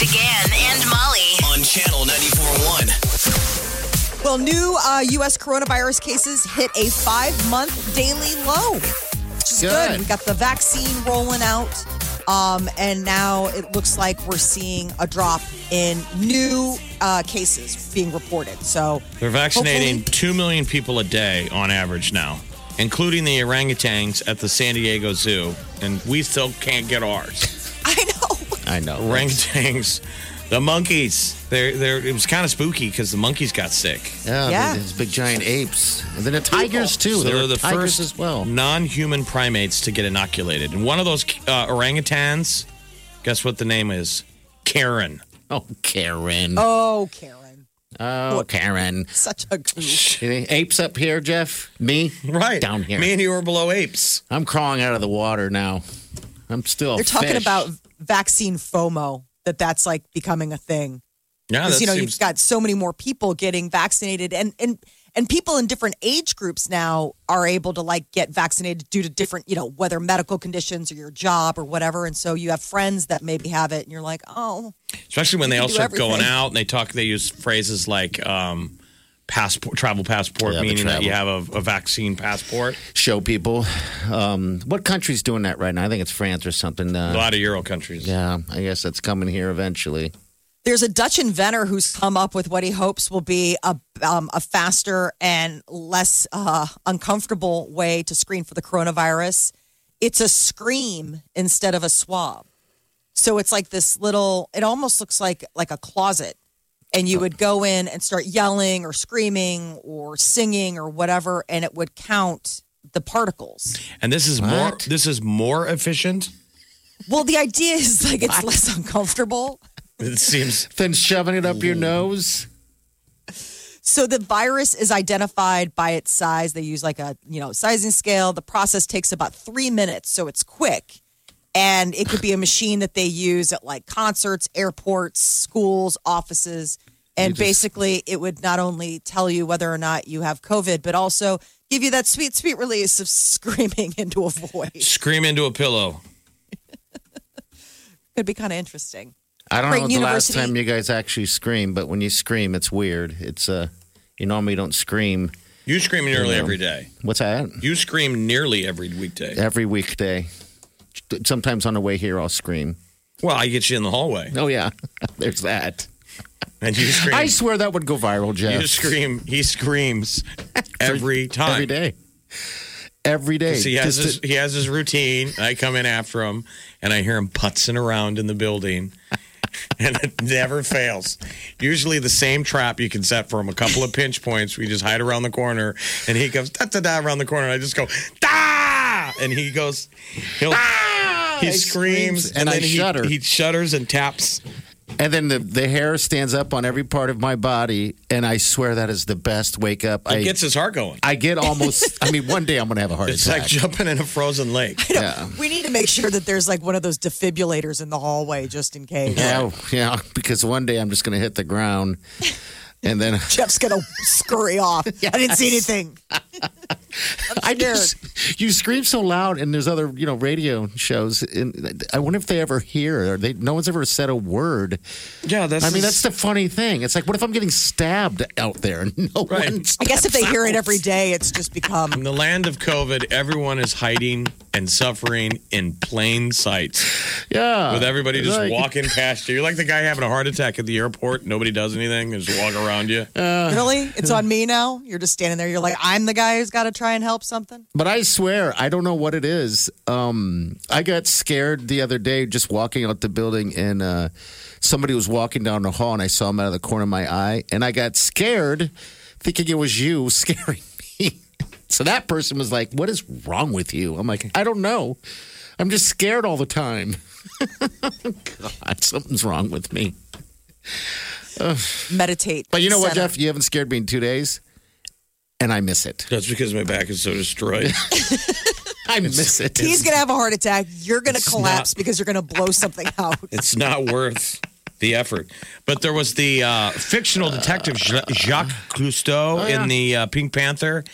Big Party began and Molly. on channel 94.1. Well, new uh, U.S. coronavirus cases hit a five month daily low, which is good. Good. We got the vaccine rolling out. Um, and now it looks like we're seeing a drop in new uh, cases being reported. So They're vaccinating hopefully- 2 million people a day on average now, including the orangutans at the San Diego Zoo. And we still can't get ours. I know. I know. Orangutans, the monkeys. They're, they're, it was kind of spooky because the monkeys got sick. Yeah, Yeah. these big giant apes. And then the tigers, too. So there they're were the tigers first as well. non-human primates to get inoculated. And one of those uh, orangutans, guess what the name is? Karen. Oh, Karen. Oh, Karen. Oh, Karen. Such a goof. Any apes up here, Jeff? Me? Right. Down here. Me and you are below apes. I'm crawling out of the water now. I'm still. a They're talking fish. about vaccine FOMO, that that's like becoming a thing. Yeah, because you know seems you've got so many more people getting vaccinated and and and people in different age groups now are able to like get vaccinated due to different you know whether medical conditions or your job or whatever and so you have friends that maybe have it and you're like oh especially when they all start going out and they talk they use phrases like um, passport travel passport Yeah, meaning that you have a, a vaccine passport show people. Um, what country's doing that right now? I think it's France or something. a Uh, lot of euro countries yeah, I guess that's coming here eventually. there's a Dutch inventor who's come up with what he hopes will be a um, a faster and less uh, uncomfortable way to screen for the coronavirus. It's a scream instead of a swab. So it's like this little. It almost looks like like a closet, and you would go in and start yelling or screaming or singing or whatever, and it would count the particles. and this is more this is more efficient Well, the idea is like it's less uncomfortable. it seems than shoving it up your nose. So the virus is identified by its size. They use like a you know sizing scale. The process takes about three minutes, so it's quick. And it could be a machine that they use at like concerts, airports, schools, offices. And just- basically, it would not only tell you whether or not you have COVID, but also give you that sweet, sweet release of screaming into a void. scream into a pillow Could be kind of interesting. I don't Creighton know the last time you guys actually scream, but when you scream, it's weird. It's uh, you normally don't scream. you scream nearly Yeah. every day What's that? you scream nearly every weekday Every weekday. Sometimes on the way here, I'll scream. well i get you in the hallway Oh yeah, there's that. and you scream I swear that would go viral, Jeff. you scream he screams every time every day. Every day. he has his, to- he has his routine. I come in after him, and I hear him putzing around in the building, and it never fails. Usually, the same trap you can set for him. A couple of pinch points. We just hide around the corner, and he goes da da da around the corner. And I just go da, and he goes, he'll. He He screams, screams, and I then he, shudder. he shudders and taps. and then the, the hair stands up on every part of my body, and I swear that is the best wake up. It I gets his heart going. I get almost. I mean, one day I'm gonna have a heart It's attack. It's like jumping in a frozen lake. yeah. We need to make sure that there's like one of those defibrillators in the hallway just in case. Yeah, yeah, because one day I'm just going to hit the ground, and then Jeff's gonna scurry off. I didn't see anything. I scared. just you scream so loud, and there's other you know radio shows, and I wonder if they ever hear. Or they no one's ever said a word. Yeah, that's. I mean, that's the funny thing. It's like, what if I'm getting stabbed out there? No Right. one. I guess if they steps hear it every day, it's just become. In the land of COVID, everyone is hiding and suffering in plain sight. yeah, With everybody just Like, walking past you. You're like the guy having a heart attack at the airport. Nobody does anything. They just walk around you. really? It's on me now? You're just standing there. You're like, I'm the guy who's got to try and help something? But I swear, I don't know what it is. Um, I got scared the other day just walking out the building, and uh, somebody was walking down the hall, and I saw him out of the corner of my eye, and I got scared, thinking it was you scaring me. So that person was like, "What is wrong with you?" I'm like, "I don't know. I'm just scared all the time." God. Something's wrong with me. Meditate. But you know what, center. Jeff? You haven't scared me in two days, and I miss it. That's because my back is so destroyed. I miss it. He's going to have a heart attack. You're going to collapse not- because you're going to blow something out. it's not worth the effort. But there was the uh, fictional detective Jacques Clouseau in the uh, Pink Panther,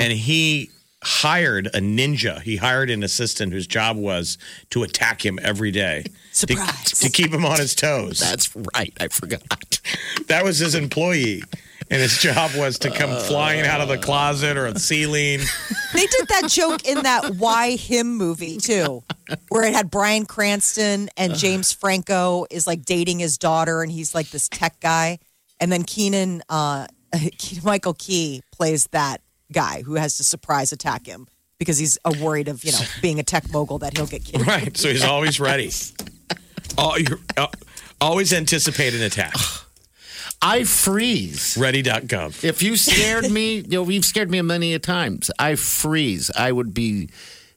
and he hired a ninja. He hired an assistant whose job was to attack him every day. to- Surprise. To, keep him on his toes. That's right. I forgot. that was his employee. And his job was to come flying out of the closet or the ceiling. They did that joke in that Why Him movie too, where it had Bryan Cranston and James Franco is like dating his daughter, and he's like this tech guy, and then Keenan, uh, Keenan Michael Key plays that guy who has to surprise attack him because he's uh, worried of you know being a tech mogul that he'll get killed. Right. So he's always ready. Oh, you're, uh, always anticipate an attack. I freeze. Ready.gov. If you scared me, you know, you've scared me many a times. I freeze. I would be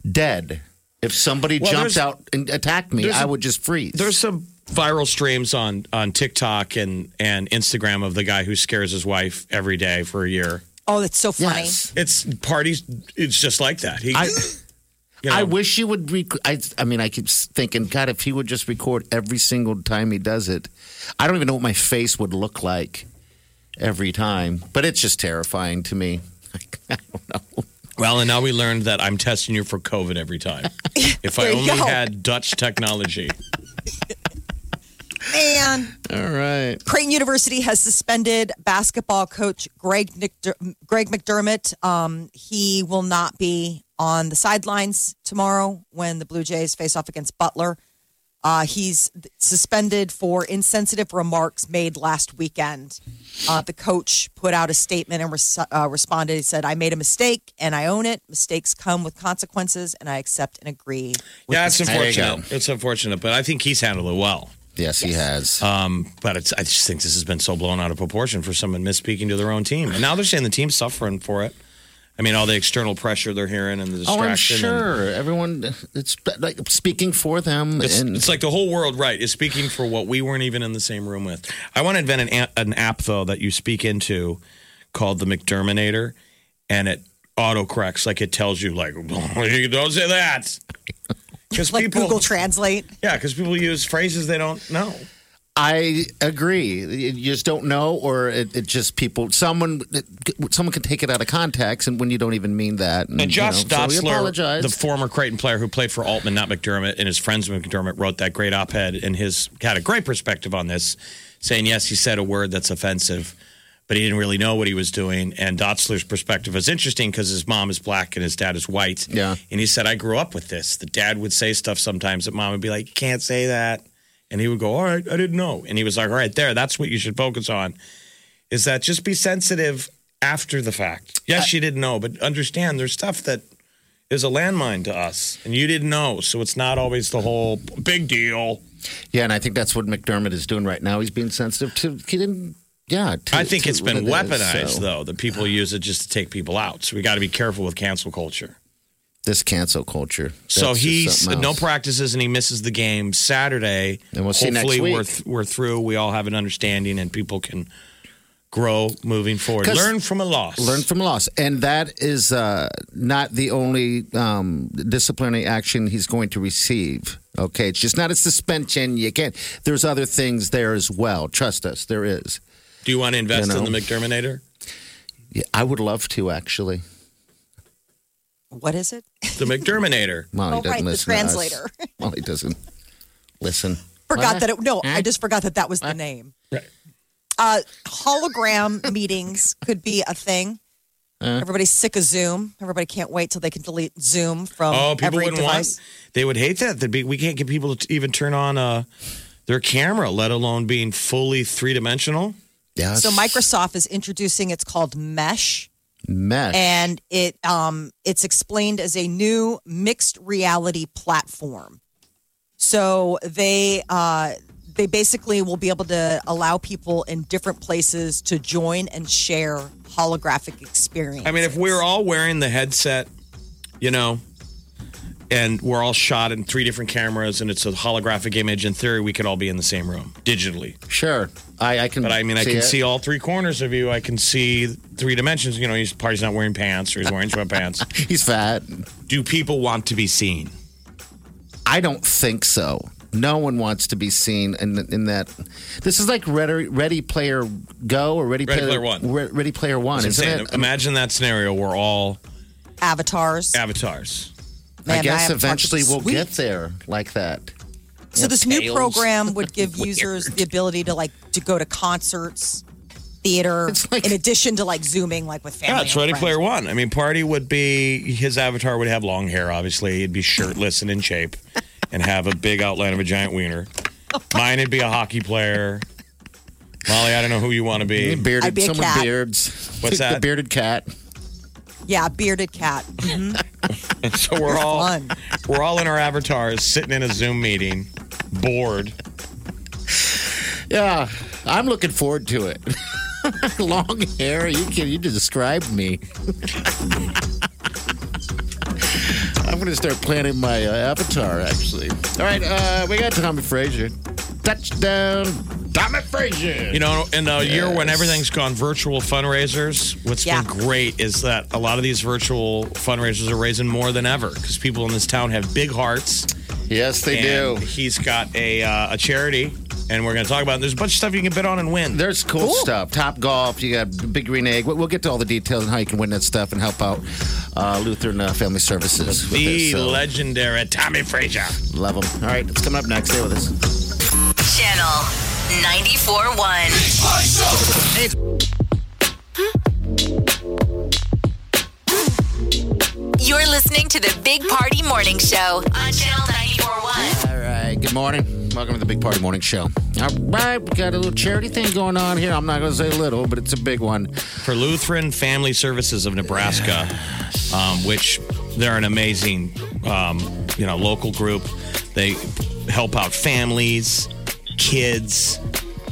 dead. If somebody Well, jumped out and attacked me, I would just freeze. There's some viral streams on on TikTok and and Instagram of the guy who scares his wife every day for a year. Oh, that's so funny. yes. It's parties. It's just like that. He, I, you know, I wish he would. Rec- I, I mean, I keep thinking, God, if he would just record every single time he does it, I don't even know what my face would look like every time. But it's just terrifying to me. I don't know. Well, and now we learned that I'm testing you for COVID every time. If I only go. had Dutch technology. Man. All right. Creighton University has suspended basketball coach Greg Nick- Greg McDermott. Um, he will not be on the sidelines tomorrow when the Blue Jays face off against Butler. Uh, he's suspended for insensitive remarks made last weekend. Uh, the coach put out a statement and res- uh, responded. He said, "I made a mistake and I own it. Mistakes come with consequences, and I accept and agree." With Yeah, it's There you go. unfortunate. It's unfortunate, but I think he's handled it well. Yes, he has. Um, but it's, I just think this has been so blown out of proportion for someone misspeaking to their own team, and now they're saying the team's suffering for it. I mean, all the external pressure they're hearing and the distraction. oh, I'm distraction. and- sure. Everyone, it's like speaking for them. It's, and it's like the whole world, right, is speaking for what we weren't even in the same room with. I want to invent an, an app, though, that you speak into called the McDerminator, and it autocorrects, like it tells you, like, don't say that. Because like people, Google Translate. yeah, because people use phrases they don't know. I agree. You just don't know, or it, it just people. Someone, someone can take it out of context, and when you don't even mean that. And, And Josh you know, so Dotzler, the former Creighton player who played for Altman, not McDermott, and his friends with McDermott, wrote that great op-ed, and his had a great perspective on this, saying yes, he said a word that's offensive, but he didn't really know what he was doing. And Dotzler's perspective is interesting because his mom is black and his dad is white. Yeah. and he said I grew up with this. The dad would say stuff sometimes that mom would be like, "You can't say that," and he would go, "All right, I didn't know," and he was like, "All right, there, that's what you should focus on." Is that just be sensitive after the fact? Yes, uh, you didn't know, but understand there's stuff that is a landmine to us, and you didn't know, so it's not always the whole big deal. yeah, and I think that's what McDermott is doing right now. He's being sensitive to. He didn't. Yeah, to- I think it's been it is, weaponized so. though that people use it just to take people out. So we got to be careful with cancel culture. This cancel culture. So he's no practices and he misses the game Saturday. And we'll see next Hopefully we're th- we're through. We all have an understanding and people can grow moving forward. 'Cause- Learn from a loss. Learn from a loss, and that is uh, not the only um, disciplinary action he's going to receive. Okay, it's just not a suspension. You can't. There's other things there as well. Trust us, there is. Do you want to invest You know. in the McDerminator? Yeah, I would love to actually. What is it? The McDerminator. Molly Oh, doesn't right, the listen to us. translator. Molly doesn't listen. Forgot What? that it. No, I just forgot that that was the name. Right. Uh, hologram meetings could be a thing. Everybody's sick of Zoom. Everybody can't wait till they can delete Zoom from Oh, people every wouldn't device. want. They would hate that. They'd be, we can't get people to even turn on uh, their camera, let alone being fully three dimensional. Yeah. So Microsoft is introducing it's called Mesh, mesh. and it um, it's explained as a new mixed reality platform. So they uh, they basically will be able to allow people in different places to join and share holographic experience. I mean, if we're all wearing the headset, you know, and we're all shot in three different cameras, and it's a holographic image. In theory, we could all be in the same room digitally. Sure. I, I can. But I mean, I can it. see all three corners of you. I can see three dimensions. You know, he's party's not wearing pants or he's wearing sweatpants. He's fat. Do people want to be seen? I don't think so. No one wants to be seen in in that. This is like Ready, Ready Player Go or Ready, Ready Player One. Re- Ready Player One, isn't it? Imagine that scenario. We're all Avatars. avatars. I guess my avatar eventually we'll sweet. get there like that. So this new program would give users the ability to like to go to concerts, theater, like- in addition to like zooming like with family. Yeah, it's and Ready friends. Player One. I mean, Party would be his avatar would have long hair. Obviously, he'd be shirtless and in shape, and have a big outline of a giant wiener. Oh Mine would be a hockey player. Molly, I don't know who you want to be. Bearded, I'd be a someone cat. beards. What's The that? bearded cat. Yeah, bearded cat. And so we're all Fun. we're all in our avatars, sitting in a Zoom meeting, bored. Yeah, I'm looking forward to it. Long hair. You can you just described me. I'm going to start planning my uh, avatar. Actually. All right, uh, we got Tommie Frazier. Touchdown, Tommie Frazier. You know, in a year when everything's gone virtual fundraisers, what's Yeah. been great is that a lot of these virtual fundraisers are raising more than ever because people in this town have big hearts. yes, they and do. He's got a uh, a charity, and we're going to talk about. It. There's a bunch of stuff you can bid on and win. There's cool, stuff. Top golf. You got Big Green Egg. We'll we'll get to all the details on how you can win that stuff and help out uh, Lutheran uh, Family Services. with the this, so legendary Tommie Frazier. love him. All right, it's coming up next. Stay with us. Channel 94.1. You're listening to the Big Party Morning Show on Channel 94.1. All right. Good morning. Welcome to the Big Party Morning Show. All right, we got a little charity thing going on here. I'm not going to say little, but it's a big one. for Lutheran Family Services of Nebraska, um, which they're an amazing, um, you know, local group. They help out families, kids.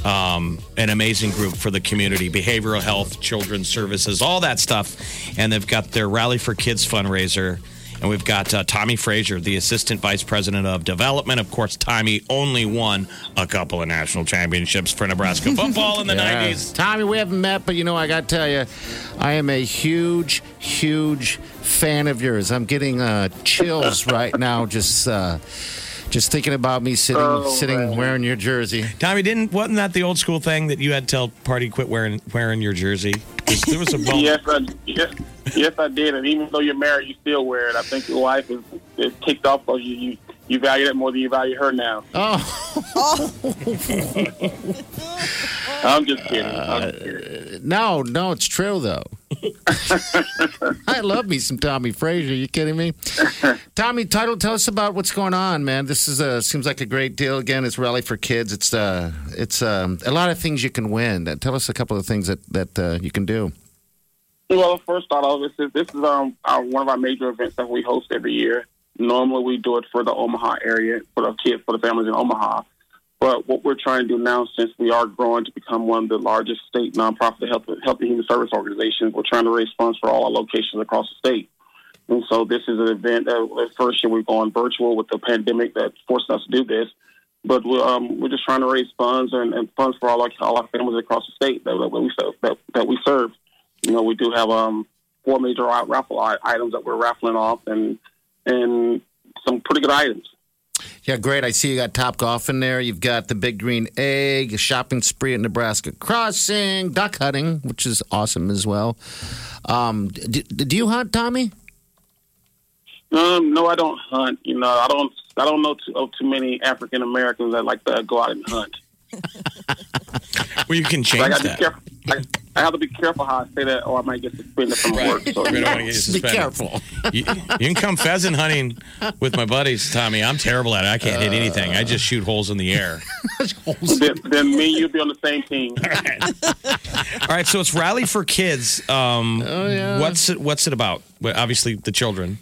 Um, an amazing group for the community, behavioral health, children's services, all that stuff. And they've got their Rally for Kids fundraiser. And we've got uh, Tommie Frazier, the Assistant Vice President of Development. Of course, Tommie only won a couple of national championships for Nebraska football in the Yeah. 90s. Tommie, we haven't met, but you know, I got to tell you, I am a huge, huge fan of yours. I'm getting uh, chills right now just uh, just thinking about me sitting Oh, sitting man. wearing your jersey. Tommie, didn't wasn't that the old school thing that you had to tell party quit wearing wearing your jersey? There was a moment. Yes, I, yes, yes, I did. And even though you're married, you still wear it. I think your wife is, is kicked off because you, you you value it more than you value her now. Oh, I'm just kidding. I'm just kidding. Uh, no, no, it's true though. I love me some Tommie Frazier. You kidding me? Tommie, title, tell us about what's going on, man. This is uh, seems like a great deal. Again, it's rally for kids. It's uh, it's um, a lot of things you can win. Uh, Tell us a couple of things that that uh, you can do. Well, first thought of this is this is um our, one of our major events that we host every year. Normally, we do it for the Omaha area for the kids for the families in Omaha. But what we're trying to do now, since we are growing to become one of the largest state nonprofit health, health and human service organizations, we're trying to raise funds for all our locations across the state. And so this is an event that first year we're going virtual with the pandemic that forced us to do this. But we're, um, we're just trying to raise funds and, and funds for all our, all our families across the state that, that, we, serve- that, that we serve. You know, we do have um, four major raffle items that we're raffling off and and some pretty good items. Yeah, great. I see you got Top Golf in there. You've got the Big Green Egg, a shopping spree at Nebraska Crossing, duck hunting, which is awesome as well. Um, do, do you hunt, Tommie? Um, no, I don't hunt. You know, I don't. I don't know too, of too many African Americans that like to go out and hunt. Well, you can change I got to be that. I, I have to be careful how I say that, or I might get suspended from work. So, We you don't know. want to get you Be careful. You, you can come pheasant hunting with my buddies, Tommie. I'm terrible at it. I can't hit anything. I just shoot holes in the air. then, then me and you'll be on the same team. All right, so it's Rally for Kids. Um, Oh, yeah. What's it? What's it about? Well, obviously, the children.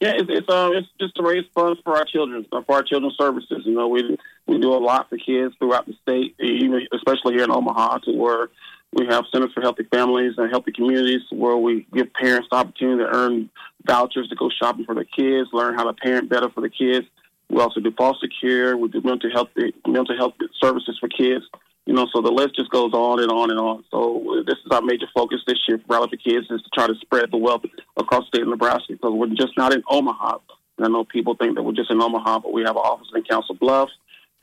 Yeah, it's it's, um, it's just to raise funds for our children, uh, for our children's services. You know, we we do a lot for kids throughout the state, even especially here in Omaha, to where we have centers for healthy families and healthy communities, where we give parents the opportunity to earn vouchers to go shopping for their kids, learn how to parent better for the kids. We also do foster care. We do mental health mental health services for kids. You know, so the list just goes on and on and on. So uh, this is our major focus this year for Rally for Kids is to try to spread the wealth across state of Nebraska because we're just not in Omaha. And I know people think that we're just in Omaha, but we have an office in Council Bluffs,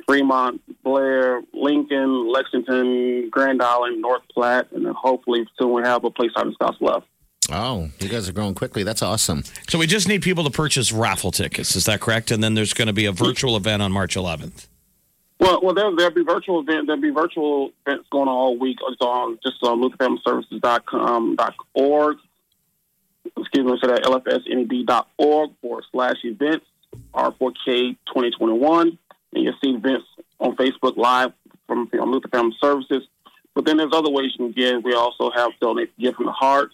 Fremont, Blair, Lincoln, Lexington, Grand Island, North Platte, and then hopefully soon we have a place out in Scottsbluff. Oh, you guys are growing quickly. That's awesome. So we just need people to purchase raffle tickets. Is that correct? And then there's going to be a virtual event on March 11th. Well, well, there, there'll be virtual event. There'll be virtual events going on all week. It's on just on LutherFamilyServices.com dot org. Excuse me, so that lfsneb.org forward slash events R4K 2021, and you'll see events on Facebook Live from from Luther Family Services. But then there's other ways you can give. We also have donate gift from the heart,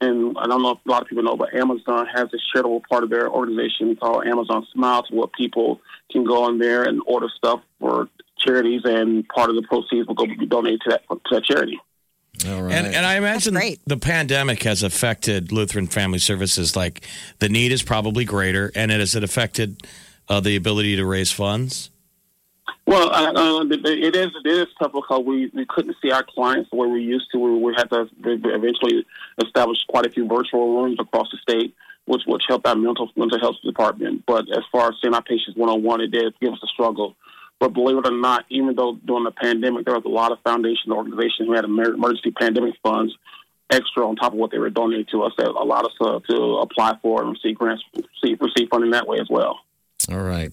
and I don't know if a lot of people know, but Amazon has a charitable part of their organization called Amazon Smile, to where people can go on there and order stuff for charities, and part of the proceeds will go be donated to that to that charity. All right. And, and I imagine great. the pandemic has affected Lutheran Family Services. Like the need is probably greater, and it has it affected uh, the ability to raise funds. Well, uh, it is it is tough because we, we couldn't see our clients where we used to. We, we had to eventually establish quite a few virtual rooms across the state, which which helped our mental mental health department. But as far as seeing our patients one on one, it did give us a struggle. But believe it or not, even though during the pandemic there was a lot of foundation organizations who had emergency pandemic funds extra on top of what they were donating to us that allowed us to, to apply for and receive grants, receive, receive funding that way as well. All right.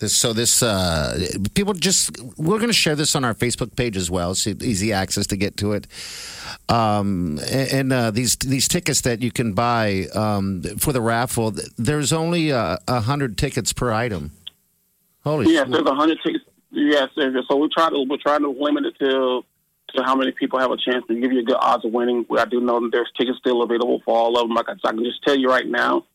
This, so this uh, people just we're going to share this on our Facebook page as well. So easy access to get to it. Um, and and uh, these these tickets that you can buy um, for the raffle, there's only a uh, hundred tickets per item. Holy Yes, shit. there's a hundred tickets. Yes, there's- so we try to we're trying to limit it to to how many people have a chance to give you a good odds of winning. I do know that there's tickets still available for all of them. Like I, I can just tell you right now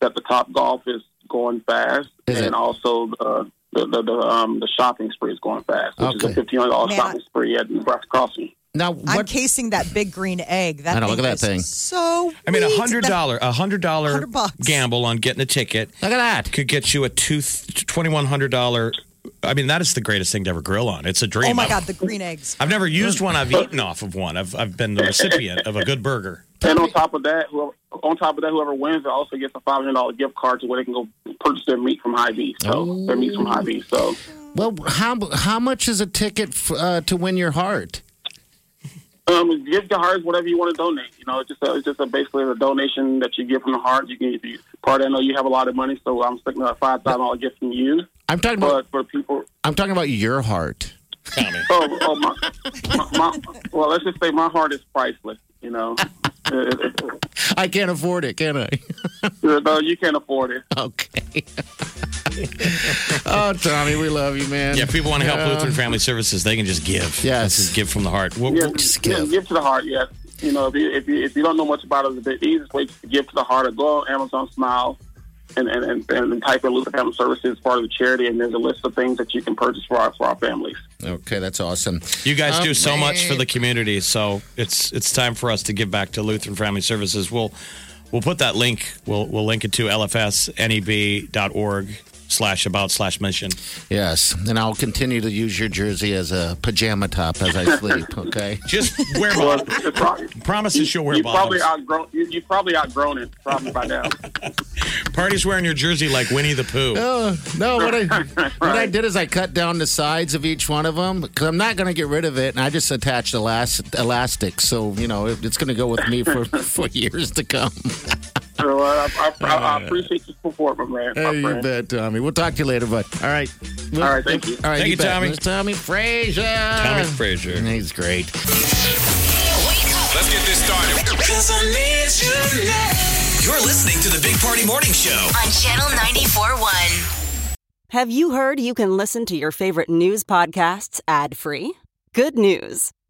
that the Top Golf is going fast, Is and it? also the the the, the, um, the shopping spree is going fast, which is a fifteen hundred dollars Man, shopping spree at Nebraska Crossing. Now I'm casing that big green egg. That I know, look at that thing. So I mean, a hundred dollar, a hundred dollar gamble on getting a ticket Look at that. could get you a two twenty one hundred dollar. I mean, that is the greatest thing to ever grill on. It's a dream. Oh my I've- God, the green eggs. I've never used one. I've eaten off of one. I've I've been the recipient of a good burger. And on top of that, whoever, on top of that, whoever wins also gets a five hundred dollar gift card to where they can go purchase their meat from Hy-Vee. So their meat from Hy-Vee. So Well, how how much is a ticket f- uh, to win your heart? Um, give your heart whatever you want to donate. You know, it's just a, it's just a basically a donation that you give from the heart. You can, if you, part I know you have a lot of money, so I'm sticking a five thousand dollar gift from you. I'm talking about for people, I'm talking about your heart. Tommie. oh, oh my, my, my, well, let's just say my heart is priceless. You know, I can't afford it, can I? no, you can't afford it. okay. oh, Tommie, we love you, man. Yeah, if people want to help Yeah. Lutheran Family Services, they can just give. Yes. This is give from the heart. We'll- Yeah, we'll- just give. give to the heart. Yes, you know, if you, if you if you don't know much about it, the easiest way to give to the heart is go on Amazon Smile. And, and, and, and type in Luther Family Services part of the charity, and there's a list of things that you can purchase for our, for our families. Okay, that's awesome. You guys Oh, do so much for the community, so it's it's time for us to give back to Lutheran Family Services. We'll we'll put that link. We'll we'll link it to lfsneb.org slash about slash mission. Yes, and I'll continue to use your jersey as a pajama top as I sleep. Okay. Just wear Well, bottoms. it's probably, Promises you'll wear you probably outgrown you, you probably outgrown it probably by now. Party's wearing your jersey like Winnie the Pooh. Oh, no, what I what I did is I cut down the sides of each one of them because I'm not going to get rid of it, and I just attached elast- elastic, so you know it, it's going to go with me for for years to come. So uh, I, I, I, I appreciate your support, my man. My Hey, you friend. bet, Tommie. We'll talk to you later, bud. All right. All right, thank you. All right, Thank you, bet. Tommie. There's Tommie Frazier. Tommie Frazier. He's great. Let's get this started. Cause I need you now. You're listening to the Big Party Morning Show. On Channel 94.1. Have you heard you can listen to your favorite news podcasts ad free? Good news!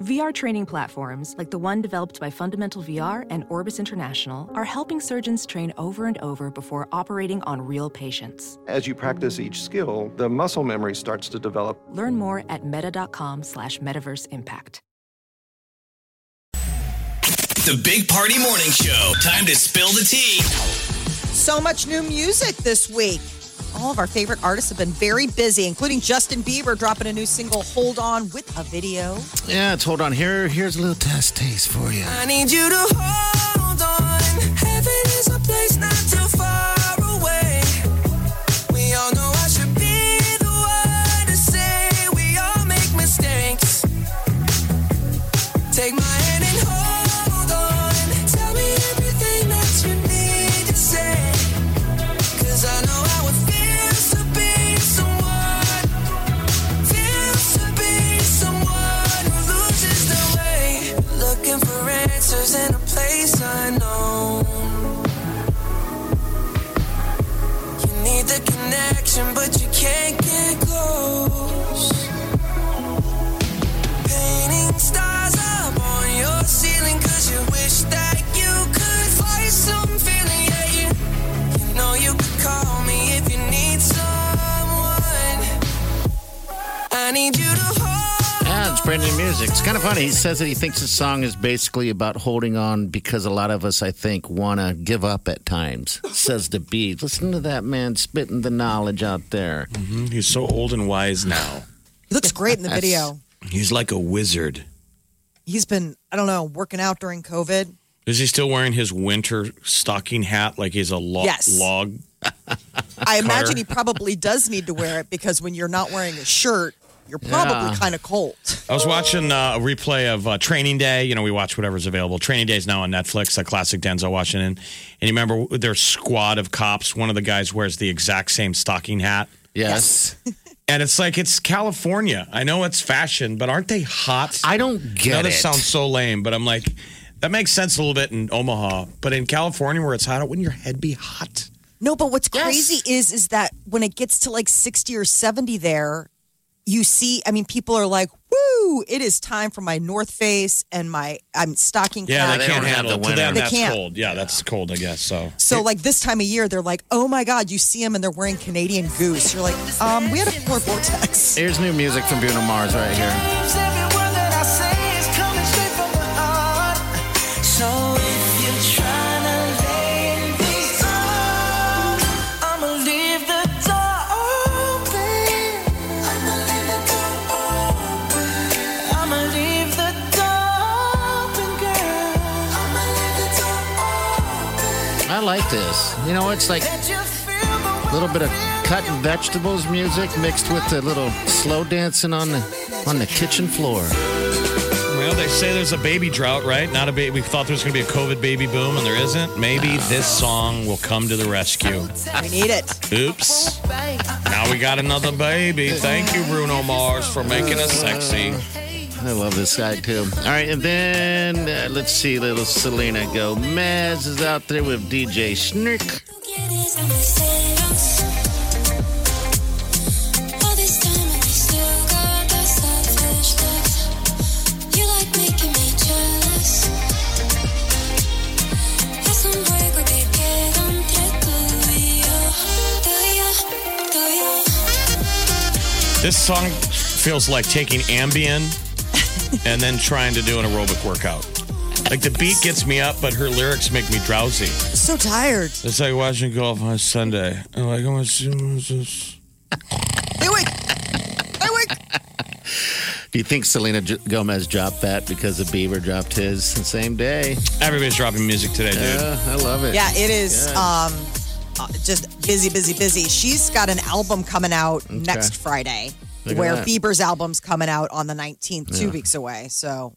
VR training platforms, like the one developed by Fundamental VR and Orbis International, are helping surgeons train over and over before operating on real patients. As you practice each skill, the muscle memory starts to develop. Learn more at meta.com slash metaverse impact. The Big Party Morning Show. Time to spill the tea. So much new music this week. All of our favorite artists have been very busy, including Justin Bieber dropping a new single, Hold On, with a video. Yeah, it's hold on. Here, here's a little test taste for you. I need you to hold on. Heaven is a place not too far Yeah, it's brand new music. It's kind of funny. He says that he thinks the song is basically about holding on because a lot of us, I think, want to give up at times. Says the beat. Listen to that man spitting the knowledge out there. Mhm. He's so old and wise now. He looks great in the video. He's like a wizard. He's been, I don't know, working out during COVID. Is he still wearing his winter stocking hat like he's a lo- Yes. log? I imagine he probably does need to wear it because when you're not wearing a shirt, you're probably Yeah. kind of cold. I was watching uh, a replay of uh, Training Day. You know, we watch whatever's available. Training Day is now on Netflix, a classic Denzel Washington. And you remember their squad of cops, one of the guys wears the exact same stocking hat. Yes. And it's like, it's California. I know it's fashion, but aren't they hot? I don't I know get this it. sounds so lame, but I'm like, that makes sense a little bit in Omaha. But in California where it's hot, wouldn't your head be hot? No, but what's crazy is is that when it gets to like 60 or 70 there, you see, I mean, people are like, woo, it is time for my North Face and my I'm stocking Yeah, cap. they, can't handle it. To them, They that's can't. cold. Yeah, that's cold, I guess. So So like this time of year, they're like, oh my God, you see them and they're wearing Canadian Goose. You're like, um, we had a polar vortex. Here's new music from Bruno Mars right here. Like this. You know, it's like Let you feel the a little bit of cutting vegetables music mixed with a little slow dancing on the on the kitchen floor. Well, they say there's a baby drought, right? Not a baby. We thought there was going to be a COVID baby boom, and there isn't. Maybe this song will come to the rescue. We need it. Oops. Now we got another baby. Thank you, Bruno Mars, for making us sexy. I love this guy too. All right, and then uh, let's see, little Selena Gomez is out there with DJ yo. This song feels like taking Ambien and then trying to do an aerobic workout. Like the beat gets me up, but her lyrics make me drowsy. So tired. It's like watching golf on Sunday. I'm like, I'm gonna see this. Hey, wait. Hey, wait. Do you think Selena J- Gomez dropped that because the Bieber dropped his the same day? Everybody's dropping music today, dude. Yeah, I love it. Yeah, it is Yeah. um, uh, just busy, busy, busy. She's got an album coming out next Friday, Look where. Bieber's album's coming out on the 19th, two weeks away. So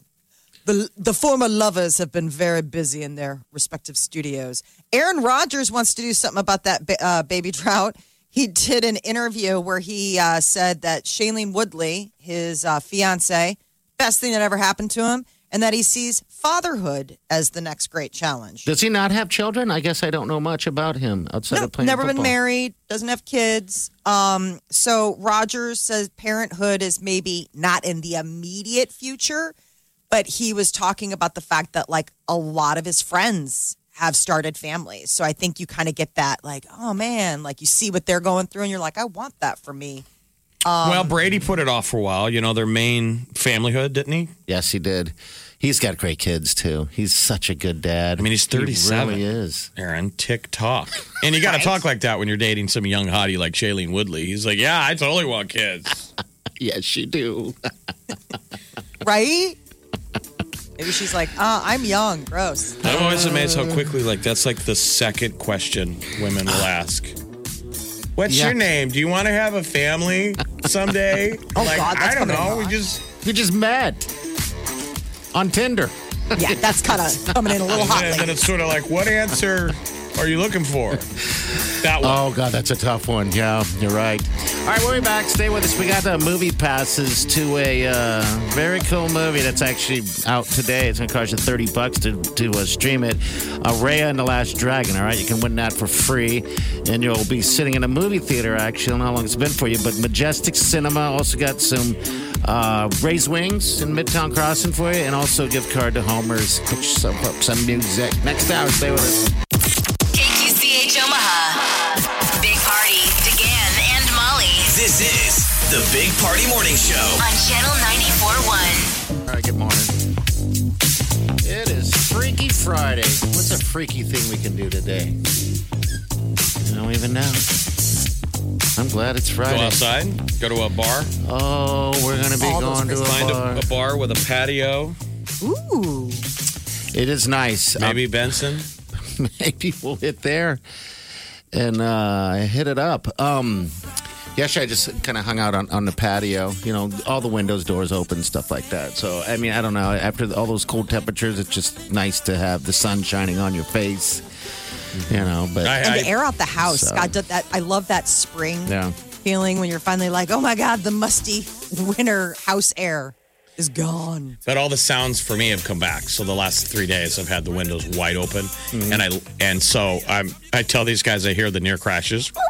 the the former lovers have been very busy in their respective studios. Aaron Rodgers wants to do something about that uh, baby drought. He did an interview where he uh, said that Shailene Woodley, his uh, fiance, best thing that ever happened to him, and that he sees fatherhood as the next great challenge. Does he not have children? I guess I don't know much about him outside No, of playing never been married, doesn't have kids. Um, so Rodgers says parenthood is maybe not in the immediate future, but he was talking about the fact that like a lot of his friends have started families. So I think you kind of get that like, oh man, like you see what they're going through and you're like, I want that for me. Um, well, Brady put it off for a while. You know, their main familyhood, didn't he? Yes, he did. He's got great kids too. He's such a good dad. I mean, he's 37. He really is. Aaron, TikTok. And you got to talk like that when you're dating some young hottie like Shailene Woodley. He's like, yeah, I totally want kids. yes, you do. right? Maybe she's like, uh, I'm young, gross. I'm always amazed how quickly, like, that's like the second question women will ask. What's Yeah. your name? Do you want to have a family someday? Oh, like, God, that's I don't coming know. We just We just met on Tinder. Yeah, that's kind of coming in a little and hot. then, then it's sort of like, what answer are you looking for? That one. Oh God, that's a tough one. Yeah, you're right. All right, we'll be back. Stay with us. We got uh, movie passes to a uh, very cool movie that's actually out today. It's going to cost you thirty bucks to to uh, stream it. Uh, Raya and the Last Dragon. All right, you can win that for free, and you'll be sitting in a movie theater. Actually, I don't know how long it's been for you, but Majestic Cinema also got some uh, raised wings in Midtown Crossing for you, and also a gift card to Homer's. Get yourself up some music. Next hour, stay with us. KQCH Omaha. Big Party, DeGan and Molly This is the Big Party Morning Show. on Channel 94.1. All right, good morning. It is Freaky Friday. What's a freaky thing we can do today? I don't even know. I'm glad it's Friday. Go outside, go to a bar, Oh, we're going to be All going to a find bar. a, a bar with a patio, Ooh. It is nice. maybe Benson. Um, maybe we'll hit there and uh, hit it up. Um, yesterday, I just kind of hung out on, on the patio. You know, all the windows, doors open, stuff like that. So, I mean, I don't know. After all those cold temperatures, it's just nice to have the sun shining on your face. You know, but I, And I, to air out the house. So- God, that I love that spring yeah. feeling when you're finally like, oh my God, the musty winter house air is gone. but all the sounds for me have come back. So the last three days, I've had the windows wide open, Mm-hmm. and I and so I'm I tell these guys I hear the near crashes.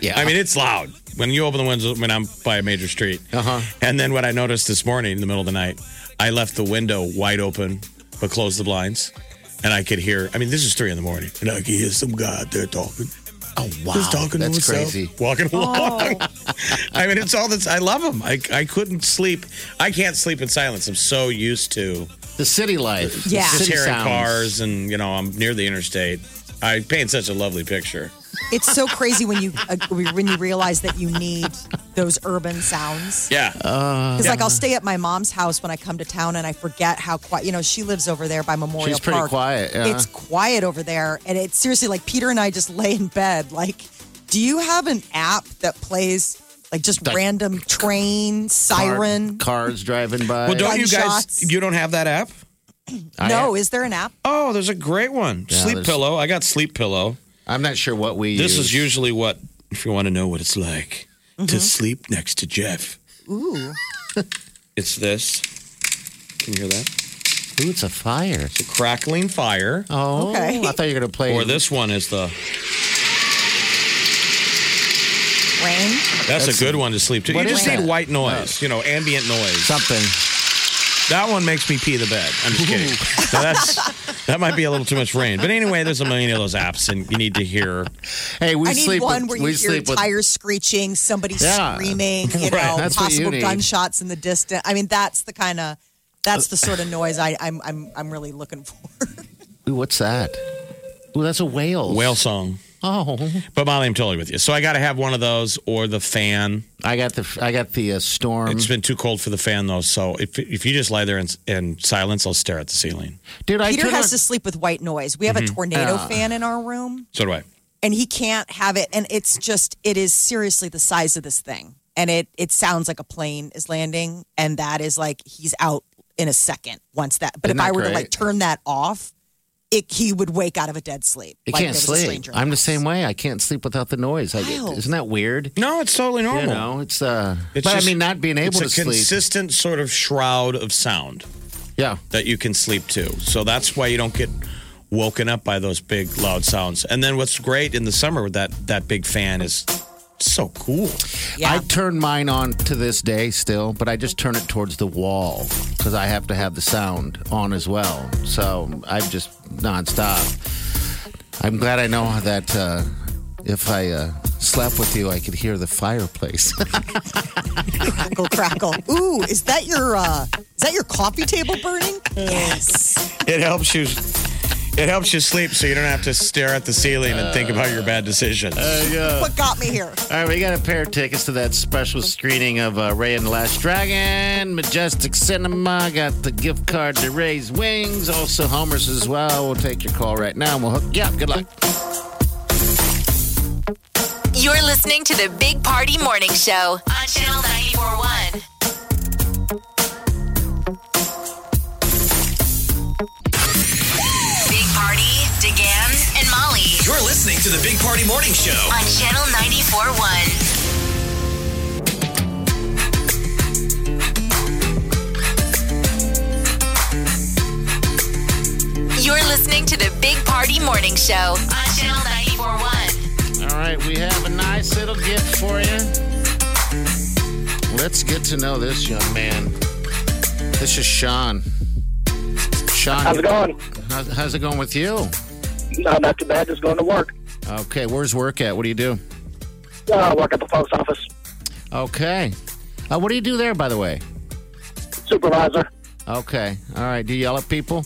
Yeah. I mean, it's loud when you open the windows when I'm by a major street. Uh-huh. And then what I noticed this morning in the middle of the night, I left the window wide open but closed the blinds, and I could hear. I mean, this is three in the morning, and I could hear some guy out there talking. oh, wow. Just talking That's to himself, crazy. walking oh. along. I mean, it's all this. I love them. I I couldn't sleep. I can't sleep in silence. I'm so used to The city life. Yeah. just city hearing sounds. cars, and you know, I'm near the interstate. I paint such a lovely picture. It's so crazy when you uh, when you realize that you need those urban sounds. Yeah. Because like I'll stay at my mom's house when I come to town and I forget how quiet. You know, she lives over there by Memorial She's pretty Park. quiet, yeah. It's quiet over there, and it's seriously like Peter and I just lay in bed. Like, do you have an app that plays like just Like- random train siren? Car- cars driving by. well, don't you guys? gunshots. You don't have that app? I- no, is there an app? Oh, there's a great one. Yeah, Sleep there's- Pillow. I got Sleep Pillow. I'm not sure what we This use. is usually what, if you want to know what it's like to mm-hmm. sleep next to Jeff. Ooh, It's this. Can you hear that? Ooh, it's a fire. It's a crackling fire. Oh, Okay. I thought you were going to play. Or this one is the. rain. That's, That's a good one to sleep to. You just need white noise, oh. you know, ambient noise. something. That one makes me pee the bed. I'm just kidding. Now that's that might be a little too much rain. But anyway, there's a million of those apps, and you need to hear. Hey, we I need sleep one with, where you we hear sleep with tires screeching, somebody Yeah. screaming, you Right. know, That's what you possible need. gunshots in the distance. I mean, that's the kind of that's the uh, sort of noise I, I'm I'm I'm really looking for. Ooh, what's that? Ooh, that's a whale. Whale song. Oh, But Molly, I'm totally with you. So I got to have one of those or the fan. I got the I got the uh, storm. It's been too cold for the fan though. So if if you just lie there in, in silence, I'll stare at the ceiling. Dude, I Peter turn has on- to sleep with white noise. We have a tornado fan in our room, So do I. and he can't have it. And it's just it is seriously the size of this thing, and it it sounds like a plane is landing, and that is like he's out in a second once that. But Isn't if I that were to great? like turn that off, it he would wake out of a dead sleep. I like can't there was a sleep. stranger in the I'm the same way. I can't sleep without the noise. I isn't that weird? No, it's totally normal. You know, it's uh. It's but just- I mean, not being able to it's a sleep. consistent sort of shroud of sound yeah, that you can sleep to. So that's why you don't get woken up by those big loud sounds. And then what's great in the summer with that that big fan is So cool. I turn mine on to this day still, but I just turn it towards the wall because I have to have the sound on as well. So I'm just nonstop. I'm glad I know that uh, if I uh, slept with you, I could hear the fireplace. Crackle, crackle. Ooh, is that your uh, is that your coffee table burning? Yes. It helps you. It helps you sleep, so you don't have to stare at the ceiling and think about your bad decisions. What got me here? All right, we got a pair of tickets to that special screening of uh, Raya and the Last Dragon, Majestic Cinema. Got the gift card to Ray's Wings, also Homer's as well. We'll take your call right now and we'll hook you up. Good luck. You're listening to the Big Party Morning Show on Channel 941. Listening to the Big Party Morning Show. on Channel 941. You're listening to the Big Party Morning Show on Channel 941. All right, we have a nice little gift for you. Let's get to know this young man. This is Sean. Sean, How's it going? How's, how's it going with you? No, not too bad. Just going to work. Okay, where's work at? What do you do? Uh, work at the post office. Okay. Uh, what do you do there, by the way? Supervisor. Okay. All right. Do you yell at people?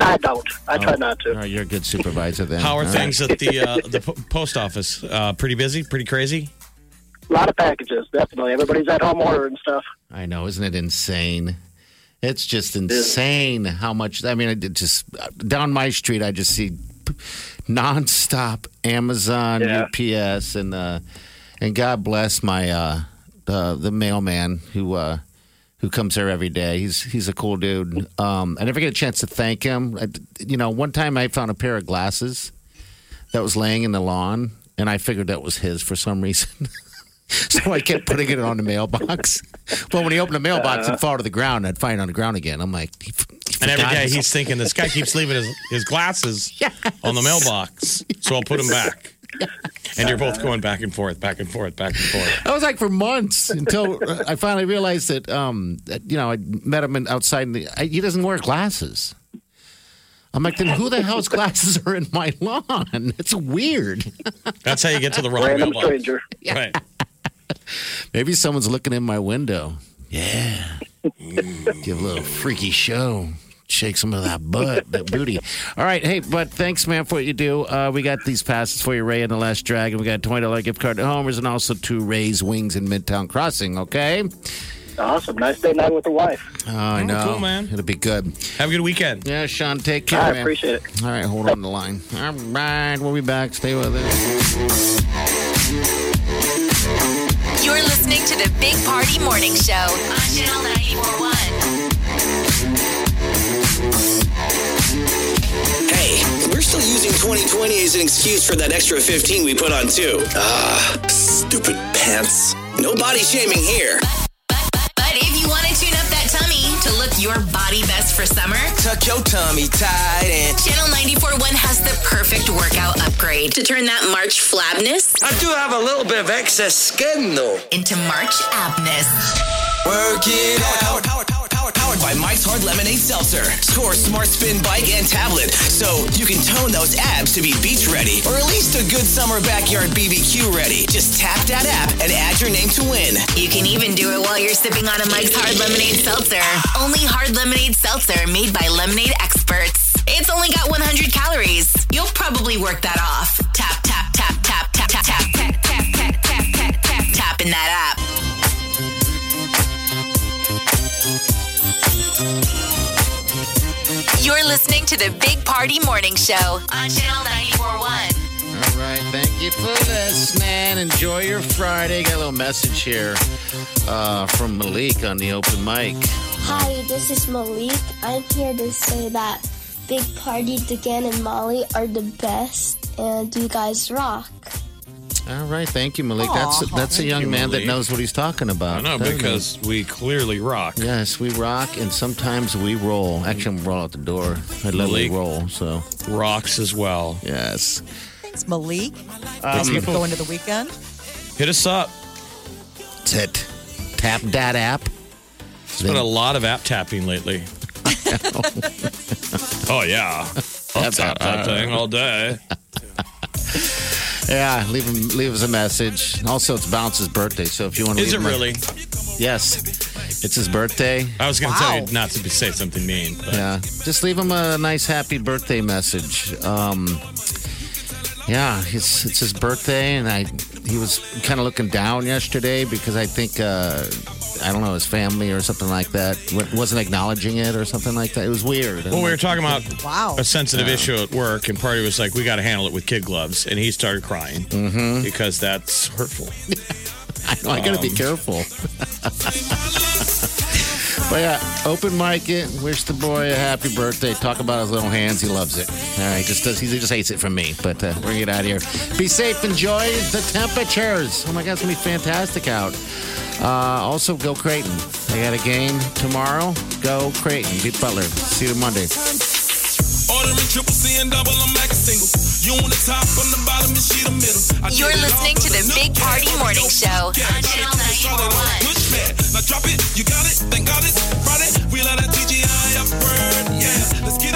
I don't. I try Oh, not to. All right, you're a good supervisor then. How are All things right. at the uh, the po- post office? Uh, pretty busy, pretty crazy. A lot of packages, definitely. Everybody's at home ordering stuff. I know, isn't it insane? It's just insane how much. I mean, it just down my street, I just see nonstop Amazon, UPS, and uh, and God bless my uh, uh, the mailman who uh, who comes here every day. He's he's a cool dude. Um, I never get a chance to thank him. I, you know, one time I found a pair of glasses that was laying in the lawn, and I figured that was his for some reason. So I kept putting it on the mailbox. But when he opened the mailbox and fall to the ground, I'd find it on the ground again. I'm like, And every forgot day his- he's thinking, this guy keeps leaving his, his glasses on the mailbox, so I'll put them back. And you're both going back and forth, back and forth, back and forth. I was like for months until I finally realized that, um, that, you know, I met him outside. In the, I, he doesn't wear glasses. I'm like, then who the hell's glasses are in my lawn? It's weird. That's how you get to the wrong Random mailbox. stranger. Right. Maybe someone's looking in my window. Yeah. Mm, Give a little freaky show. Shake some of that butt, that booty. All right, hey, but thanks, man, for what you do. Uh, we got these passes for you, Raya and the Last Dragon. We got a twenty dollar gift card to Homer's, and also two Ray's Wings in Midtown Crossing. Okay. Awesome. Nice day night with the wife. Oh, I know, cool, man. It'll be good. Have a good weekend. Yeah, Sean, take care, I man. appreciate it. All right, hold on the line. All right, we'll be back. Stay with us. You're listening to the Big Party Morning Show on Channel 941. 2020 as an excuse for that extra 15 we put on too. Ah, stupid pants. No body shaming here. But if you want to tune up that tummy to look your body best for summer, Tuck your tummy tight and Channel 941 has the perfect workout upgrade to turn that March flabness I do have a little bit of excess skin though. into March abness. Work it out. Powered, powered, powered, powered by Mike's Hard Lemonade Seltzer. Score smart spin bike and tablet so you can tone those abs to be beach ready or at least a good summer backyard BBQ ready. Just tap that app and add your name to win. You can even do it while you're sipping on a Mike's Hard Lemonade Seltzer. Only hard lemonade seltzer made by lemonade experts. It's only got 100 calories. You'll probably work that off. Tap, tap, tap, tap, tap, tap, tap, tap, tap, tap, tap, tap, tap, tapping that app. You're listening to the Big Party Morning Show on Channel 941. All right, thank you for listening. Enjoy your Friday. Got a little message here uh, from Malik on the open mic. Hi, this is Malik. I'm here to say that Big Party, Degan, and Molly are the best, and you guys rock. All right, thank you, Malik. Aw, that's that's a young you, man that knows what he's talking about. I know, doesn't he? because we clearly rock. yes, we rock, and sometimes we roll. Actually, I'm roll out the door. I literally Malik. roll. So Rocks as well. yes. questions, Malik, um, as we go into the weekend. Hit us up. That's it. Tap that app. It's been a lot of app tapping lately. oh yeah, I'll tap that thing all day. Yeah, leave him leave us a message. Also, it's Bounce's birthday, so if you want to, Is it really? Yes, it's his birthday. I was going to tell you not to be, say something mean. But. Yeah, just leave him a nice happy birthday message. Um, yeah, it's it's his birthday, and I he was kind of looking down yesterday because I think uh, I don't know his family or something like that wasn't acknowledging it or something like that. It was weird. Well, we were talking about Wow. a sensitive issue at work, and Party was like, "We got to handle it with kid gloves," and he started crying Mm-hmm. because that's hurtful. I know I got to be Um, careful. but yeah, open mic it. Wish the boy a happy birthday. Talk about his little hands. He loves it. All right, just does. He just hates it from me. But uh, we're gonna get out of here. Be safe. Enjoy the temperatures. Oh my God, it's gonna be fantastic out. Uh, also, go Creighton. They got a game tomorrow. Go Creighton. Beat Butler. See you Monday. Ordering triple C and double, I'm like a single. You on the top, on the bottom, and she the middle. I You're did it all listening to the Big Party Morning Show on Channel 941. Man, now drop it, you got it, thank God it's Friday. We let a TGI up burn, yeah. Let's get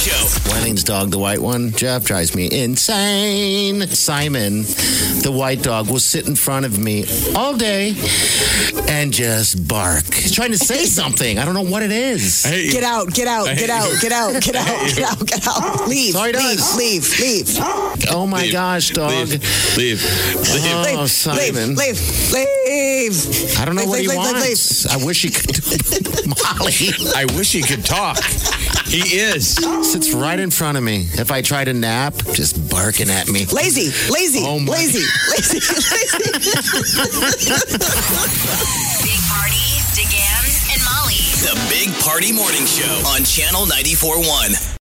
Show. Welling's dog, the white one, Jeff drives me insane. Simon, the white dog, will sit in front of me all day and just bark. He's trying to say something. I don't know what it is. Get out, get out, get out, get out, get out, get out, get out. Leave, So he leave, does. leave, leave. Oh my Leave. gosh, dog. Leave, leave, oh, leave. Oh, Leave, Simon. leave, leave, leave. I don't know Leave, what he leave, leave, leave, wants. I wish he could. Molly I wish he could talk. He is. sits right in front of me. If I try to nap, just barking at me. Lazy, lazy, Oh my- lazy, lazy, lazy. Big Party, DeGan, and Molly. The Big Party Morning Show on Channel 94.1.